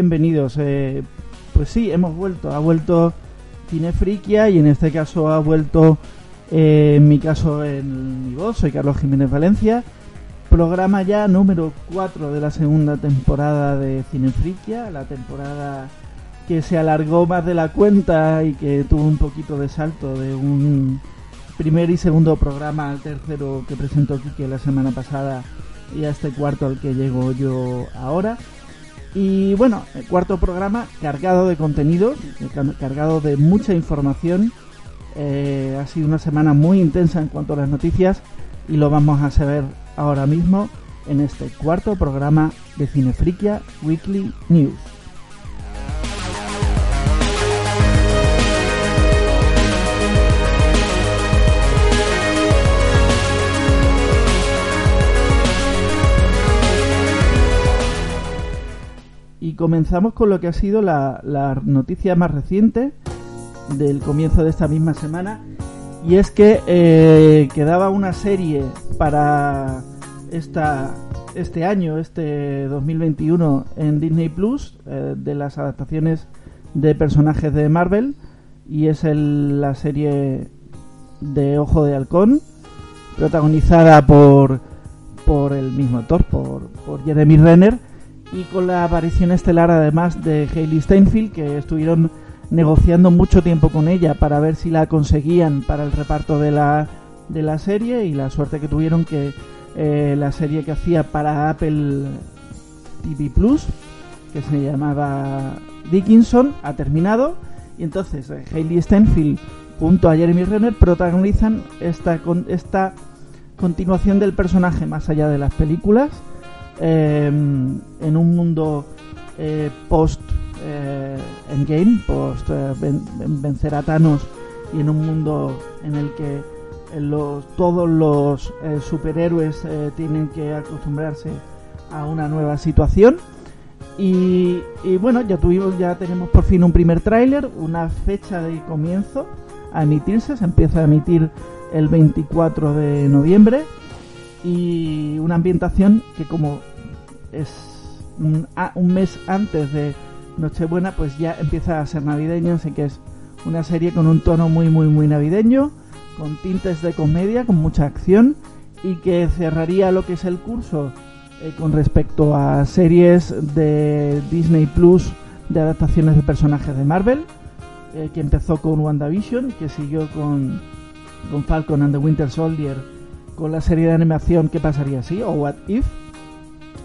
bienvenidos. Eh, pues sí, hemos vuelto. Ha vuelto Cinefriquia y en este caso ha vuelto, eh, en mi caso, en mi voz. Soy Carlos Jiménez Valencia. Programa ya número 4 de la segunda temporada de Cinefriquia. La temporada que se alargó más de la cuenta y que tuvo un poquito de salto de un primer y segundo programa al tercero que presentó Kike la semana pasada y a este cuarto al que llego yo ahora. Y bueno, el cuarto programa cargado de contenido, cargado de mucha información. Eh, ha sido una semana muy intensa en cuanto a las noticias y lo vamos a saber ahora mismo en este cuarto programa de Cinefriquia Weekly News. Y comenzamos con lo que ha sido la, noticia más reciente del comienzo de esta misma semana. Y es que eh, quedaba una serie para esta, este año, este 2021, en Disney Plus, eh, de las adaptaciones de personajes de Marvel. Y es el, la serie de Ojo de Halcón, protagonizada por, por el mismo actor, por, por Jeremy Renner y con la aparición estelar además de Hayley Steinfeld que estuvieron negociando mucho tiempo con ella para ver si la conseguían para el reparto de la, de la serie y la suerte que tuvieron que eh, la serie que hacía para Apple TV Plus que se llamaba Dickinson ha terminado. Y entonces eh, Hayley Steinfeld junto a Jeremy Renner protagonizan esta, esta continuación del personaje más allá de las películas Em, en un mundo eh, post eh, Endgame, post eh, vencer a Thanos y en un mundo en el que todos los superhéroes tienen que acostumbrarse a una nueva situación. Y, y, bueno, ya tuvimos, ya tenemos por fin un primer tráiler, una fecha de comienzo a emitirse, se empieza a emitir el 24 de noviembre y una ambientación que como es un, mes antes de Nochebuena, pues ya empieza a ser navideño, así que es una serie con un tono muy, muy, muy navideño, con tintes de comedia, con mucha acción y que cerraría lo que es el curso eh, con respecto a series de Disney Plus de adaptaciones de personajes de Marvel, eh, que empezó con WandaVision, que siguió con, con Falcon and the Winter Soldier, con la serie de animación ¿Qué pasaría si? o What If,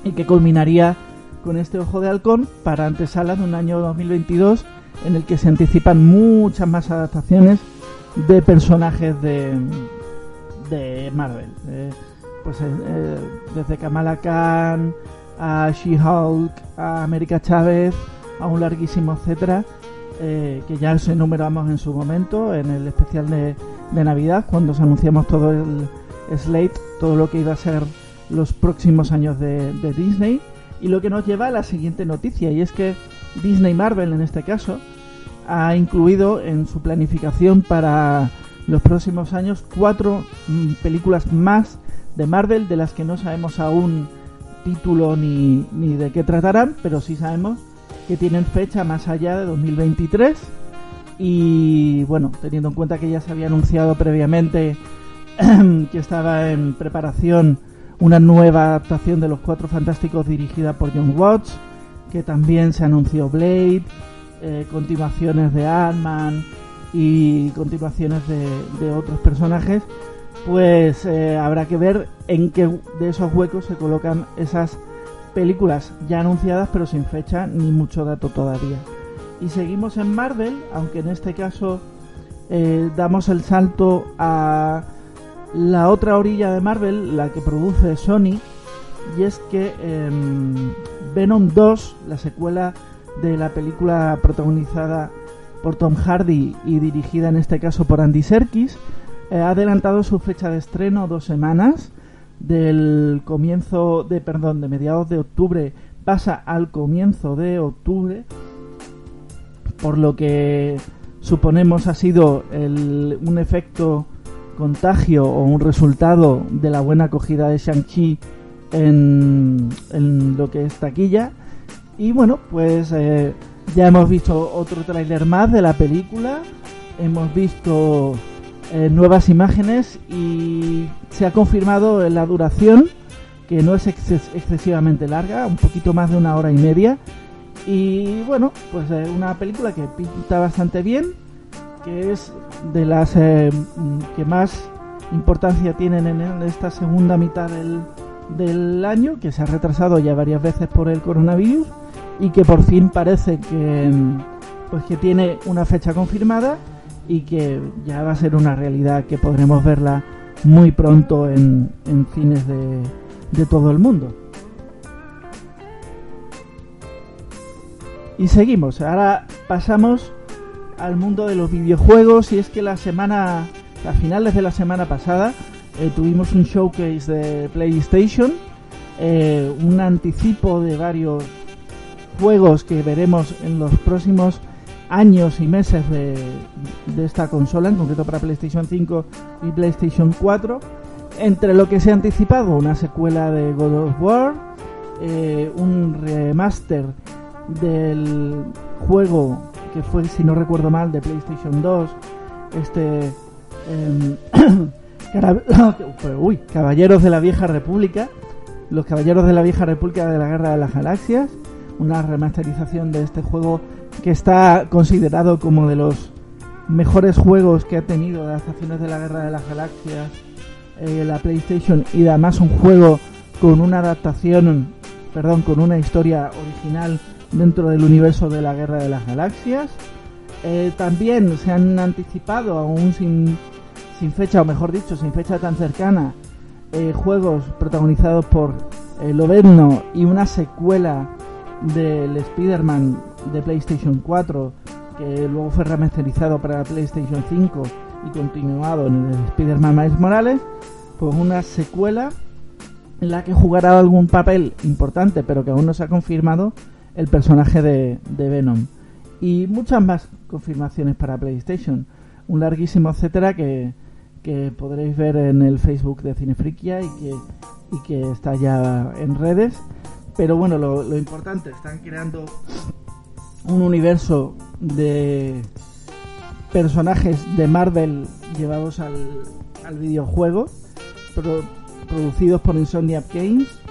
y que culminaría con este Ojo de Halcón para antesala de un año 2022 en el que se anticipan muchas más adaptaciones de personajes de, de Marvel. Eh, pues eh, eh, desde Kamala Khan a She-Hulk, a América Chávez, a un larguísimo etcétera, que ya se enumeramos en su momento en el especial de, de Navidad, cuando se anunciamos todo el slate, todo lo que iba a ser los próximos años de, Disney. Y lo que nos lleva a la siguiente noticia, y es que Disney Marvel en este caso ha incluido en su planificación para los próximos años cuatro mm, películas más de Marvel de las que no sabemos aún título ni, ni de qué tratarán, pero sí sabemos que tienen fecha más allá de 2023 y bueno, teniendo en cuenta que ya se había anunciado previamente que estaba en preparación una nueva adaptación de Los Cuatro Fantásticos dirigida por John Watts, que también se anunció Blade, eh, continuaciones de Ant-Man y continuaciones de, otros personajes, pues eh, habrá que ver en qué de esos huecos se colocan esas películas ya anunciadas pero sin fecha ni mucho dato todavía. Y seguimos en Marvel, aunque en este caso eh, damos el salto a la otra orilla de Marvel, la que produce Sony, y es que em, Venom 2, la secuela de la película protagonizada por Tom Hardy y dirigida en este caso por Andy Serkis, eh, ha adelantado su fecha de estreno dos semanas del comienzo de perdón de mediados de octubre pasa al comienzo de octubre por lo que suponemos ha sido un efecto contagio o un resultado de la buena acogida de Shang-Chi en, lo que es taquilla Y bueno, pues eh, ya hemos visto otro tráiler más de la película, hemos visto eh, nuevas imágenes y se ha confirmado la duración, que no es excesivamente larga, un poquito más de una hora y media. Y bueno, pues eh, una película que pinta bastante bien, que es de las que más importancia tienen en esta segunda mitad del, del año, que se ha retrasado ya varias veces por el coronavirus y que por fin parece que pues que tiene una fecha confirmada y que ya va a ser una realidad que podremos verla muy pronto en, en cines de, de todo el mundo. Y seguimos, ahora pasamos al mundo de los videojuegos y es que la semana, a finales de la semana pasada, eh, tuvimos un showcase de PlayStation, eh, un anticipo de varios juegos que veremos en los próximos años y meses de, esta consola, en concreto para PlayStation 5 y PlayStation 4. Entre lo que se ha anticipado, una secuela de God of War, eh, un remaster del juego que fue, si no recuerdo mal, de PlayStation 2, este... Em, Uy, Caballeros de la Vieja República, los Caballeros de la Vieja República de la Guerra de las Galaxias, una remasterización de este juego que está considerado como de los mejores juegos que ha tenido adaptaciones de la Guerra de las Galaxias eh, la PlayStation y además un juego con una adaptación, perdón, con una historia original dentro del universo de la Guerra de las Galaxias. Eh, también se han anticipado, aún sin sin fecha, o mejor dicho, sin fecha tan cercana, eh, juegos protagonizados por eh, y una secuela del Spider-Man de PlayStation 4 que luego fue remasterizado para PlayStation 5 y continuado en el Spider-Man Miles Morales, pues una secuela en la que jugará algún papel importante, pero que aún no se ha confirmado, el personaje de, Venom. Y muchas más confirmaciones para PlayStation. Un larguísimo etcétera que, que podréis ver en el Facebook de Cinefriquia y que, y que está ya en redes. Pero bueno, lo, importante, están creando un universo de personajes de Marvel llevados al, al videojuego, producidos por Insomniac Games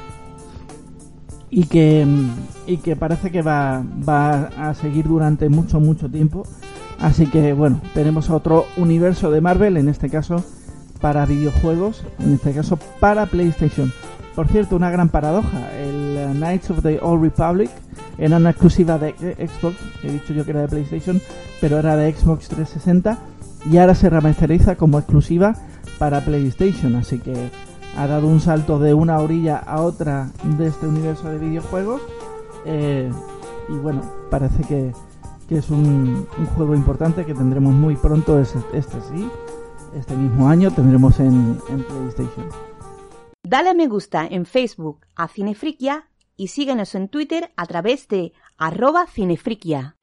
y que, y que parece que va, va a seguir durante mucho, mucho tiempo Así que bueno, tenemos otro universo de Marvel, en este caso para videojuegos, en este caso para PlayStation. Por cierto, una gran paradoja, el eh, Knights of the Old Republic era una exclusiva de Xbox, he dicho yo que era de PlayStation, pero era de Xbox 360 y ahora se remasteriza como exclusiva para PlayStation, así que ha dado un salto de una orilla a otra de este universo de videojuegos eh, y bueno, parece que que es un, juego importante que tendremos muy pronto, este, este sí, este mismo año tendremos en, PlayStation. Dale a me gusta en Facebook a Cinefriquia y síguenos en Twitter a través de arroba cinefriquia.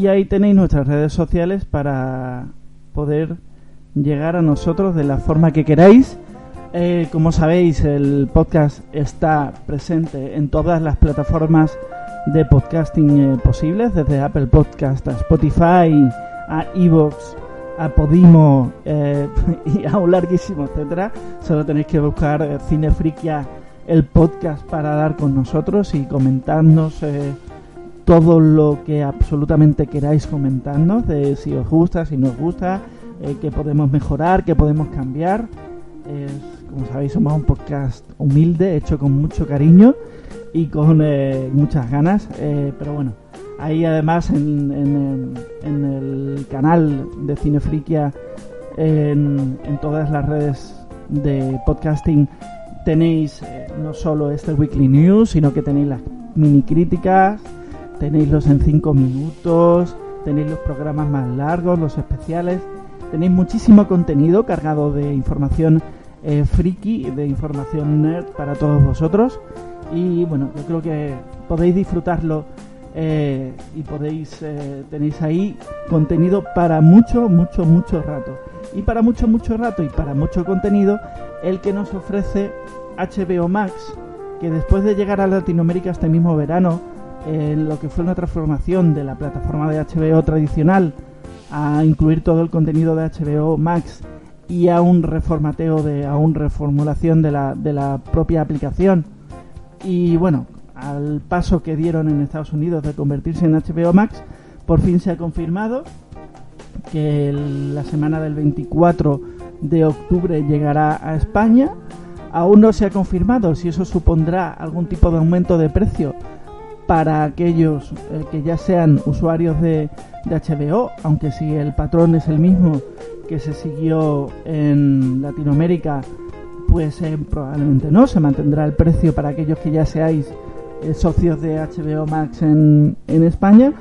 Y ahí tenéis nuestras redes sociales para poder llegar a nosotros de la forma que queráis. Eh, como sabéis, el podcast está presente en todas las plataformas de podcasting eh, posibles, desde Apple Podcast a Spotify, a Evox, a Podimo eh, y a un larguísimo etcétera. Solo tenéis que buscar Cinefriquia el podcast para dar con nosotros y comentarnos todo lo que absolutamente queráis comentarnos, de si os gusta, si no os gusta, eh, qué podemos mejorar, qué podemos cambiar. como sabéis, somos un podcast humilde, hecho con mucho cariño y con eh, muchas ganas, eh, pero bueno, ahí además en, el canal de Cinefriquia, en, en todas las redes de podcasting, tenéis no solo este Weekly News, sino que tenéis las mini críticas, tenéis los en 5 minutos, tenéis los programas más largos, los especiales, tenéis muchísimo contenido cargado de información eh, friki de información nerd para todos vosotros. Y bueno, yo creo que podéis disfrutarlo eh, y podéis eh, tenéis ahí contenido para mucho, mucho, mucho rato. Y para mucho, mucho rato y para mucho contenido, el que nos ofrece HBO Max, que después de llegar a Latinoamérica este mismo verano, en lo que fue una transformación de la plataforma de HBO tradicional a incluir todo el contenido de HBO Max y a un reformateo de a un reformulación de la, de la propia aplicación. Y bueno al paso que dieron en Estados Unidos de convertirse en HBO Max por fin se ha confirmado que la semana del 24 de octubre llegará a España. Aún no se ha confirmado si eso supondrá algún tipo de aumento de precio para aquellos eh, que ya sean usuarios de, HBO, aunque si el patrón es el mismo que se siguió en Latinoamérica, pues eh, probablemente no, se mantendrá el precio para aquellos que ya seáis eh, socios de HBO Max en, en España.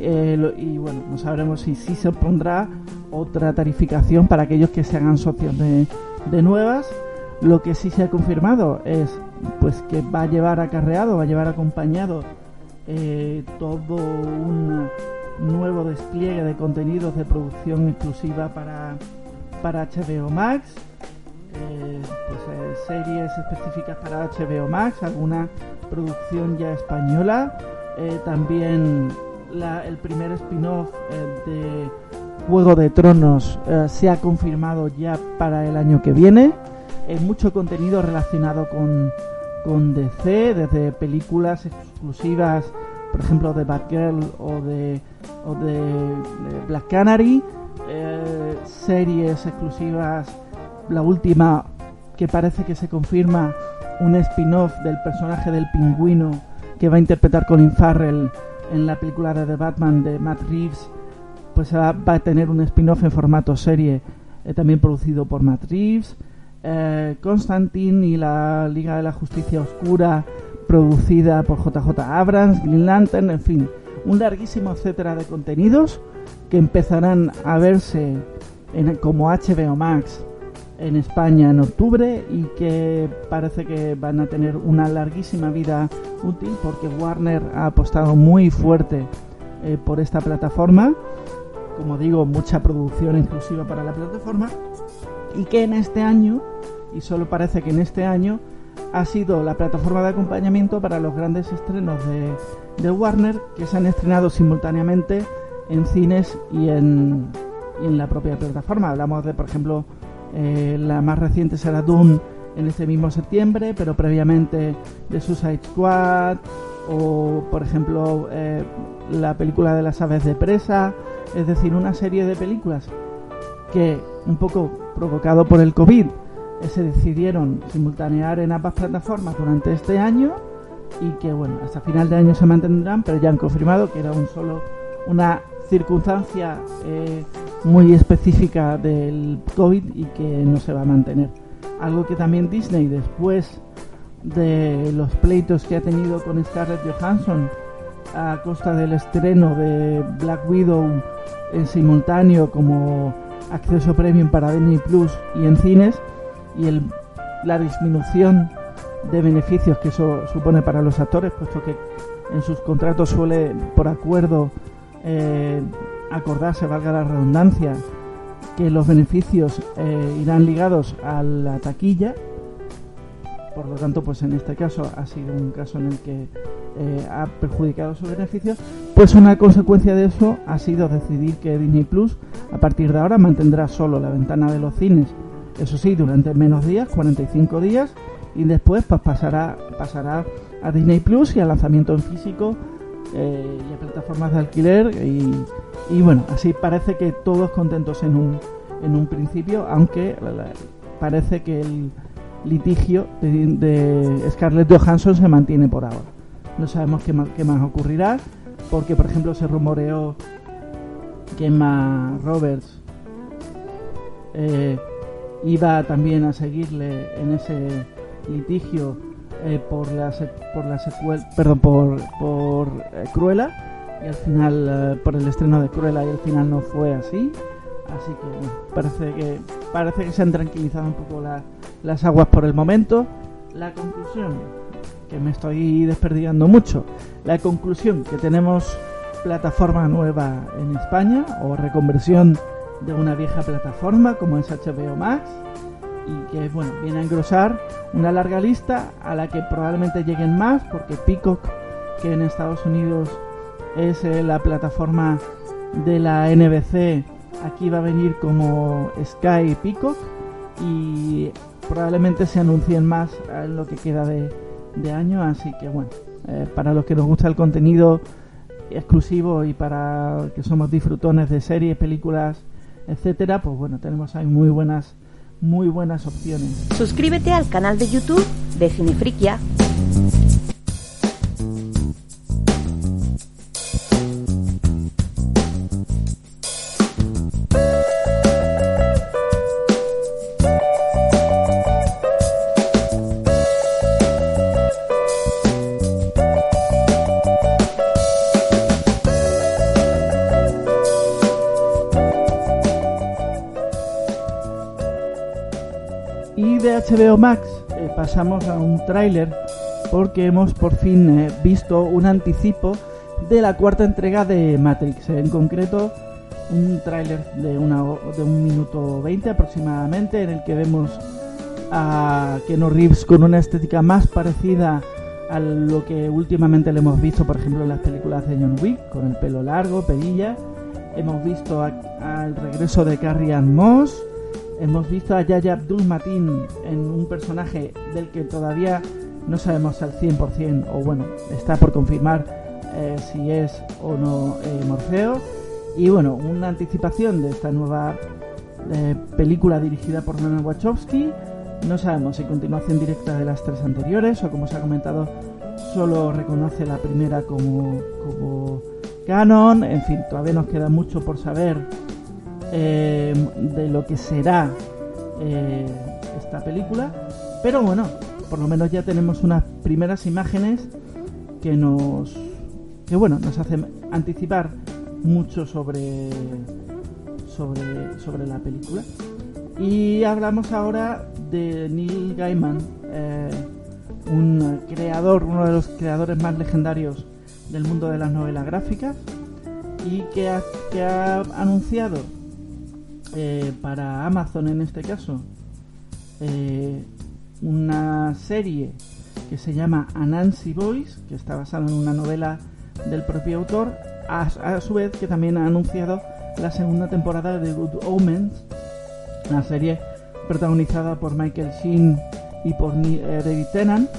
y bueno, no sabremos si sí se pondrá otra tarificación para aquellos que se hagan socios de, de nuevas. Lo que sí se ha confirmado es pues que va a llevar acarreado, va a llevar acompañado eh, todo un nuevo despliegue de contenidos de producción exclusiva para, para HBO Max, eh, pues, eh, series específicas para HBO Max, alguna producción ya española, también el primer spin-off de Juego de Tronos se ha confirmado ya para el año que viene, mucho contenido relacionado con con DC, desde películas exclusivas, por ejemplo, de Batgirl o de, o de, Black Canary, eh, series exclusivas, la última que parece que se confirma un spin-off del personaje del pingüino que va a interpretar Colin Farrell en la película de The Batman de Matt Reeves, pues va, a tener un spin-off en formato serie, eh, también producido por Matt Reeves. Eh, Constantine y la Liga de la Justicia Oscura, producida por JJ Abrams, Green Lantern, en fin, un larguísimo etcétera de contenidos que empezarán a verse en, como HBO Max en España en octubre y que parece que van a tener una larguísima vida útil porque Warner ha apostado muy fuerte eh, por esta plataforma. Como digo, mucha producción exclusiva para la plataforma y que en este año, y solo parece que en este año, ha sido la plataforma de acompañamiento para los grandes estrenos de, Warner que se han estrenado simultáneamente en cines y en, la propia plataforma. Hablamos de, por ejemplo, eh, la más reciente será Doom en este mismo septiembre, pero previamente de Suicide Squad o, por ejemplo, eh, la película de las aves de presa, es decir, una serie de películas que un poco provocado por el COVID, se decidieron simultanear en ambas plataformas durante este año y que bueno, hasta final de año se mantendrán, pero ya han confirmado que era un solo una circunstancia eh, muy específica del COVID y que no se va a mantener. Algo que también Disney después de los pleitos que ha tenido con Scarlett Johansson a costa del estreno de Black Widow en simultáneo como acceso premium para Disney Plus y en cines y el, la disminución de beneficios que eso supone para los actores, puesto que en sus contratos suele por acuerdo eh, acordarse, valga la redundancia, que los beneficios eh, irán ligados a la taquilla. Por lo tanto, pues en este caso ha sido un caso en el que eh, ha perjudicado sus beneficios, pues una consecuencia de eso ha sido decidir que Disney Plus a partir de ahora mantendrá solo la ventana de los cines, eso sí, durante menos días, 45 días, y después pues pasará, pasará a Disney Plus y al lanzamiento en físico eh, y a plataformas de alquiler y, bueno, así parece que todos contentos en un, en un principio, aunque parece que el litigio de, de Scarlett Johansson se mantiene por ahora. No sabemos qué más, qué más ocurrirá, porque por ejemplo se rumoreó que Emma Roberts eh, iba también a seguirle en ese litigio eh, por la por la secuela, perdón, por, por eh, Cruella y al final por el estreno de Cruella y al final no fue así. Así que parece que parece que se han tranquilizado un poco las las aguas por el momento. La conclusión, que me estoy desperdigando mucho, la conclusión que tenemos plataforma nueva en España o reconversión de una vieja plataforma como es HBO Max y que bueno viene a engrosar una larga lista a la que probablemente lleguen más porque Peacock que en Estados Unidos es eh, la plataforma de la NBC aquí va a venir como Sky Peacock y probablemente se anuncien más en lo que queda de, año así que bueno eh, para los que nos gusta el contenido exclusivo y para que somos disfrutones de series películas etcétera pues bueno tenemos ahí muy buenas muy buenas opciones. Suscríbete al canal de YouTube de Cinefriquia HBO Max eh, pasamos a un tráiler porque hemos por fin eh, visto un anticipo de la cuarta entrega de Matrix, en concreto un tráiler de, de un minuto 20 aproximadamente en el que vemos a Keanu Reeves con una estética más parecida a lo que últimamente le hemos visto, por ejemplo, en las películas de John Wick, con el pelo largo, perilla. Hemos visto al regreso de Carrie Ann Moss, Hemos visto a Yaya Abdul Matin en un personaje del que todavía no sabemos al 100% o bueno, está por confirmar eh, si es o no eh, Morfeo. Y bueno, una anticipación de esta nueva eh, película dirigida por Lana Wachowski. No sabemos si continuación directa de las tres anteriores o como se ha comentado, solo reconoce la primera como, como canon. En fin, todavía nos queda mucho por saber eh, de lo que será eh, esta película. Pero bueno, por lo menos ya tenemos unas primeras imágenes que nos que bueno nos hacen anticipar mucho sobre sobre sobre la película y hablamos ahora de Neil Gaiman eh, un creador uno de los creadores más legendarios del mundo de las novelas gráficas y que que ha anunciado eh, para Amazon en este caso eh, una serie que se llama Anansi Boys, que está basada en una novela del propio autor, a, su vez que también ha anunciado la segunda temporada de Good Omens, una serie protagonizada por Michael Sheen y por eh, David Tennant,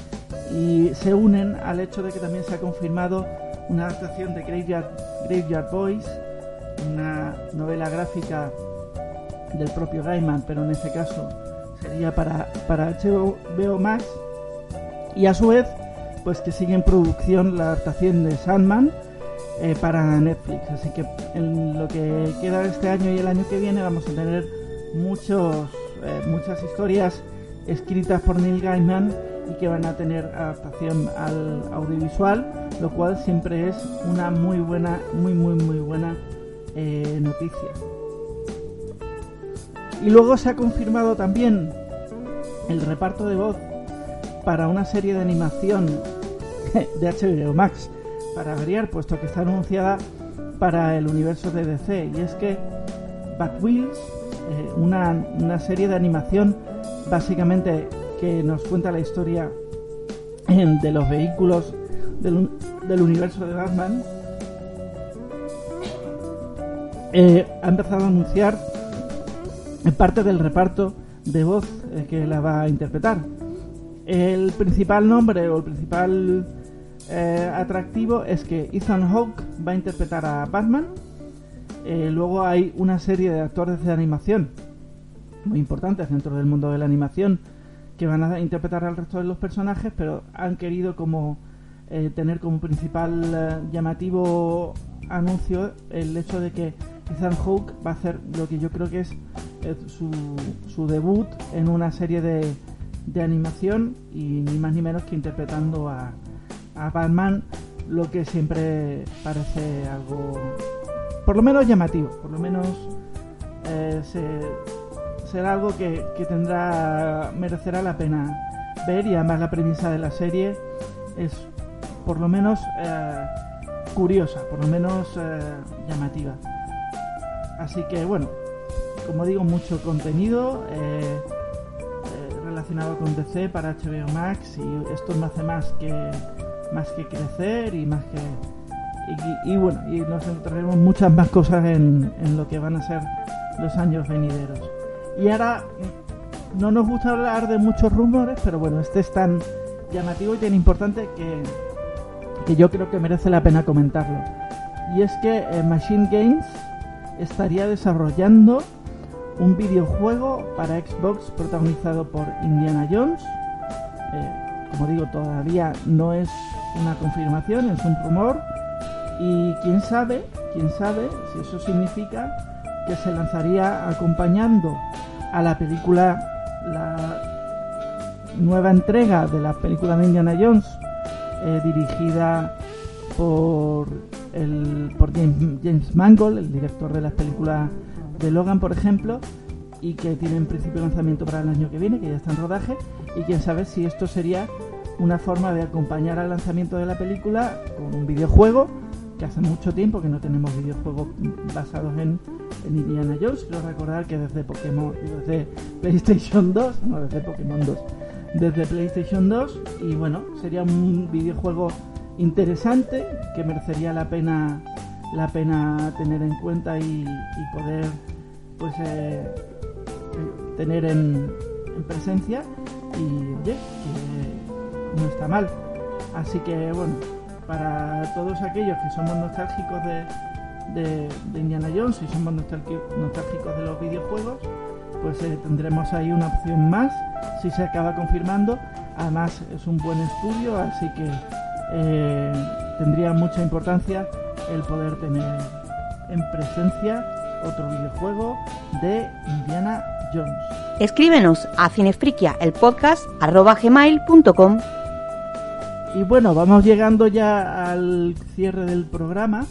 y se unen al hecho de que también se ha confirmado una adaptación de Graveyard, Graveyard Boys, una novela gráfica del propio Gaiman, pero en este caso sería para, para HBO Max. Y a su vez, pues que sigue en producción la adaptación de Sandman eh, para Netflix. Así que en lo que queda este año y el año que viene vamos a tener muchos, eh, muchas historias escritas por Neil Gaiman y que van a tener adaptación al audiovisual, lo cual siempre es una muy buena, muy muy muy buena eh, noticia. Y luego se ha confirmado también el reparto de voz para una serie de animación de HBO Max, para variar, puesto que está anunciada para el universo de DC. Y es que Batwheels, eh, una, una serie de animación básicamente que nos cuenta la historia de los vehículos del, del universo de Batman, eh, ha empezado a anunciar parte del reparto de voz eh, que la va a interpretar. El principal nombre o el principal eh, atractivo es que Ethan Hawke va a interpretar a Batman. Eh, luego hay una serie de actores de animación muy importantes dentro del mundo de la animación que van a interpretar al resto de los personajes, pero han querido como tener como principal llamativo anuncio el hecho de que Ethan Hawke va a hacer lo que yo creo que es su, su debut en una serie de, animación y ni más ni menos que interpretando a, Batman, lo que siempre parece algo, por lo menos llamativo, por lo menos eh, se, será algo que, tendrá merecerá la pena ver y además la premisa de la serie es por lo menos eh, curiosa, por lo menos eh, llamativa. Así que bueno, como digo, mucho contenido eh, relacionado con DC para HBO Max y esto no hace más que más que crecer y más que y, bueno y nos encontraremos muchas más cosas en, en lo que van a ser los años venideros. Y ahora no nos gusta hablar de muchos rumores, pero bueno, este es tan llamativo y tan importante que, que yo creo que merece la pena comentarlo. Y es que eh, Machine Games estaría desarrollando un videojuego para Xbox protagonizado por Indiana Jones. Eh, como digo, todavía no es una confirmación, es un rumor. Y quién sabe, quién sabe si eso significa que se lanzaría acompañando a la película la nueva entrega de la película de Indiana Jones, eh, dirigida por, el, por James, Mangold, el director de las películas de Logan, por ejemplo, y que tiene en principio lanzamiento para el año que viene, que ya está en rodaje, y quién sabe si esto sería una forma de acompañar al lanzamiento de la película con un videojuego, que hace mucho tiempo que no tenemos videojuegos basados en, Indiana Jones. Quiero recordar que desde Pokémon, desde PlayStation 2, no desde Pokémon 2, desde PlayStation 2 y bueno, sería un videojuego interesante que merecería la pena la pena tener en cuenta y, poder pues eh, tener en, presencia y oye no está mal así que bueno para todos aquellos que somos nostálgicos de, de, Indiana Jones y somos nostálgicos de los videojuegos, pues eh, tendremos ahí una opción más si se acaba confirmando. Además es un buen estudio, así que eh, tendría mucha importancia el poder tener en presencia otro videojuego de Indiana Jones. Escríbenos a cinefriquia el podcast gmail.com y bueno, vamos llegando ya al cierre del programa.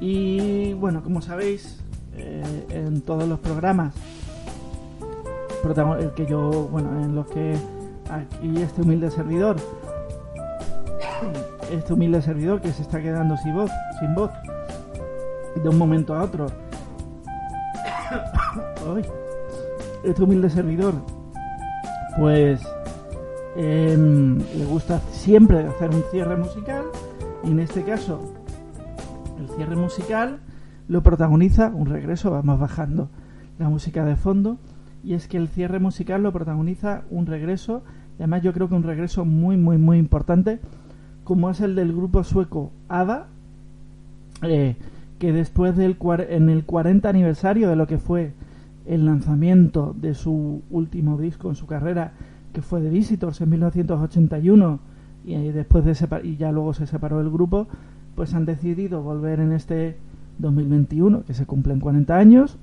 Y bueno, como sabéis, eh, en todos los programas el que yo, bueno, en los que aquí este humilde servidor, este humilde servidor que se está quedando sin voz, sin voz, de un momento a otro. este humilde servidor, pues em, le gusta siempre hacer un cierre musical y en este caso el cierre musical lo protagoniza un regreso, vamos bajando la música de fondo, y es que el cierre musical lo protagoniza un regreso, y además yo creo que un regreso muy, muy, muy importante, como es el del grupo sueco ABBA, eh, que después del en el 40 aniversario de lo que fue el lanzamiento de su último disco en su carrera, que fue The Visitors en 1981, y después de y ya luego se separó el grupo, pues han decidido volver en este 2021, que se cumplen 40 años,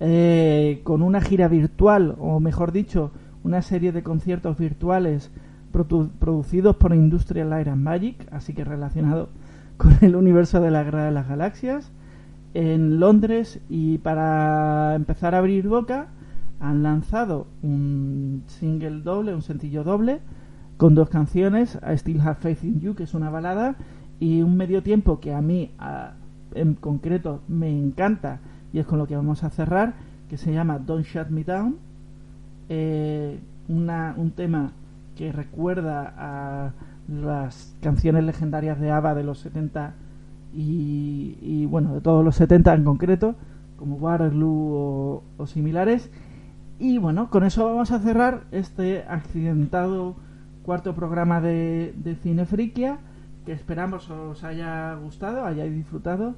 eh, con una gira virtual, o mejor dicho, una serie de conciertos virtuales producidos por Industrial Light and Magic, así que relacionado con el universo de la Guerra de las Galaxias, en Londres. Y para empezar a abrir boca han lanzado un single doble, un sencillo doble, con dos canciones, I Still Have Faith in You, que es una balada, y un medio tiempo que a mí en concreto me encanta y es con lo que vamos a cerrar que se llama Don't Shut Me Down. Eh, una, un tema que recuerda a las canciones legendarias de ABBA de los 70 y, bueno de todos los 70 en concreto como Waterloo o, similares. Y bueno con eso vamos a cerrar este accidentado cuarto programa de, de Cinefriquia que esperamos os haya gustado, hayáis disfrutado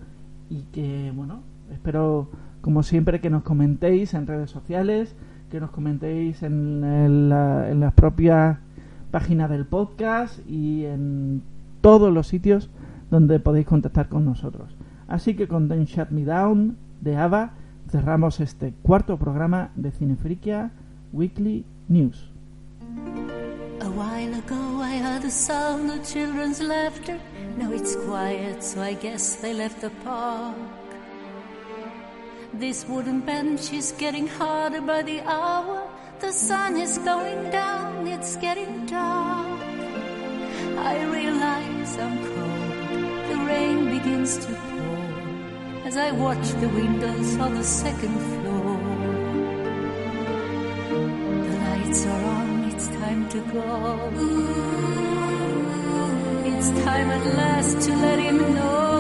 y que, bueno, espero como siempre que nos comentéis en redes sociales, que nos comentéis en, en las propias página del podcast y en todos los sitios donde podéis contactar con nosotros. Así que con Don't Shut Me Down de ABBA cerramos este cuarto programa de Cinefriquia Weekly News. A while ago I heard the sound of children's laughter. Now it's quiet, so I guess they left the park. This wooden bench is getting harder by the hour. The sun is going down, it's getting dark. I realize I'm cold. The rain begins to pour as I watch the windows on the second floor. The lights are on, it's time to go. It's time at last to let him know.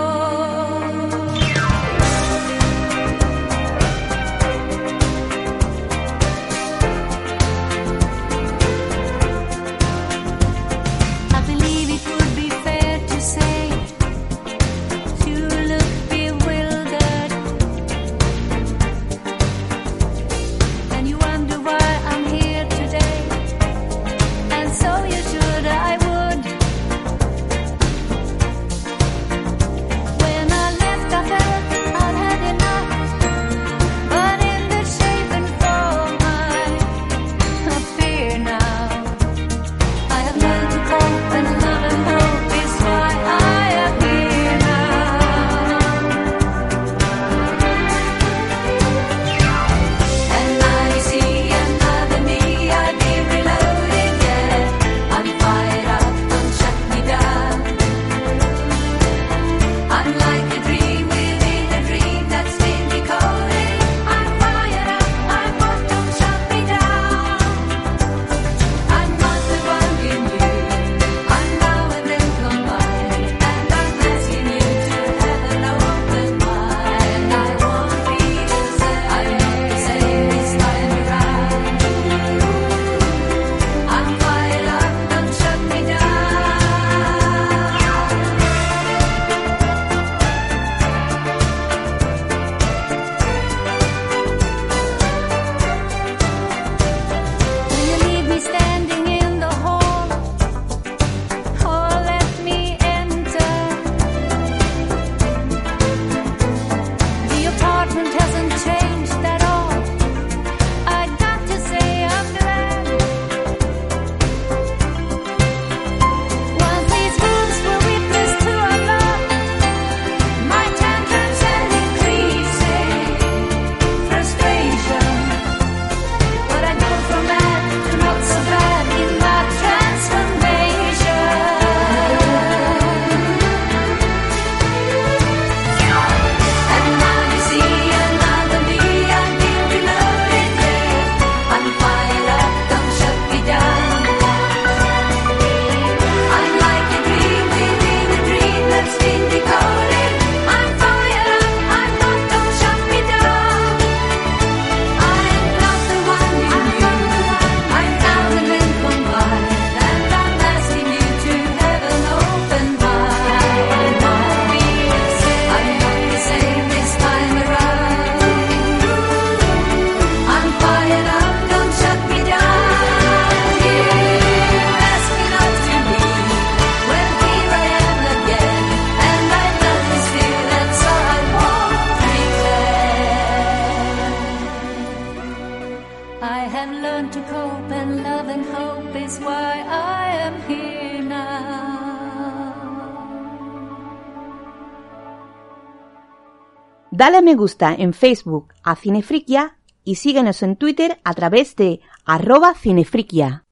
Dale a me gusta en Facebook a Cinefriquia y síguenos en Twitter a través de arroba cinefriquia.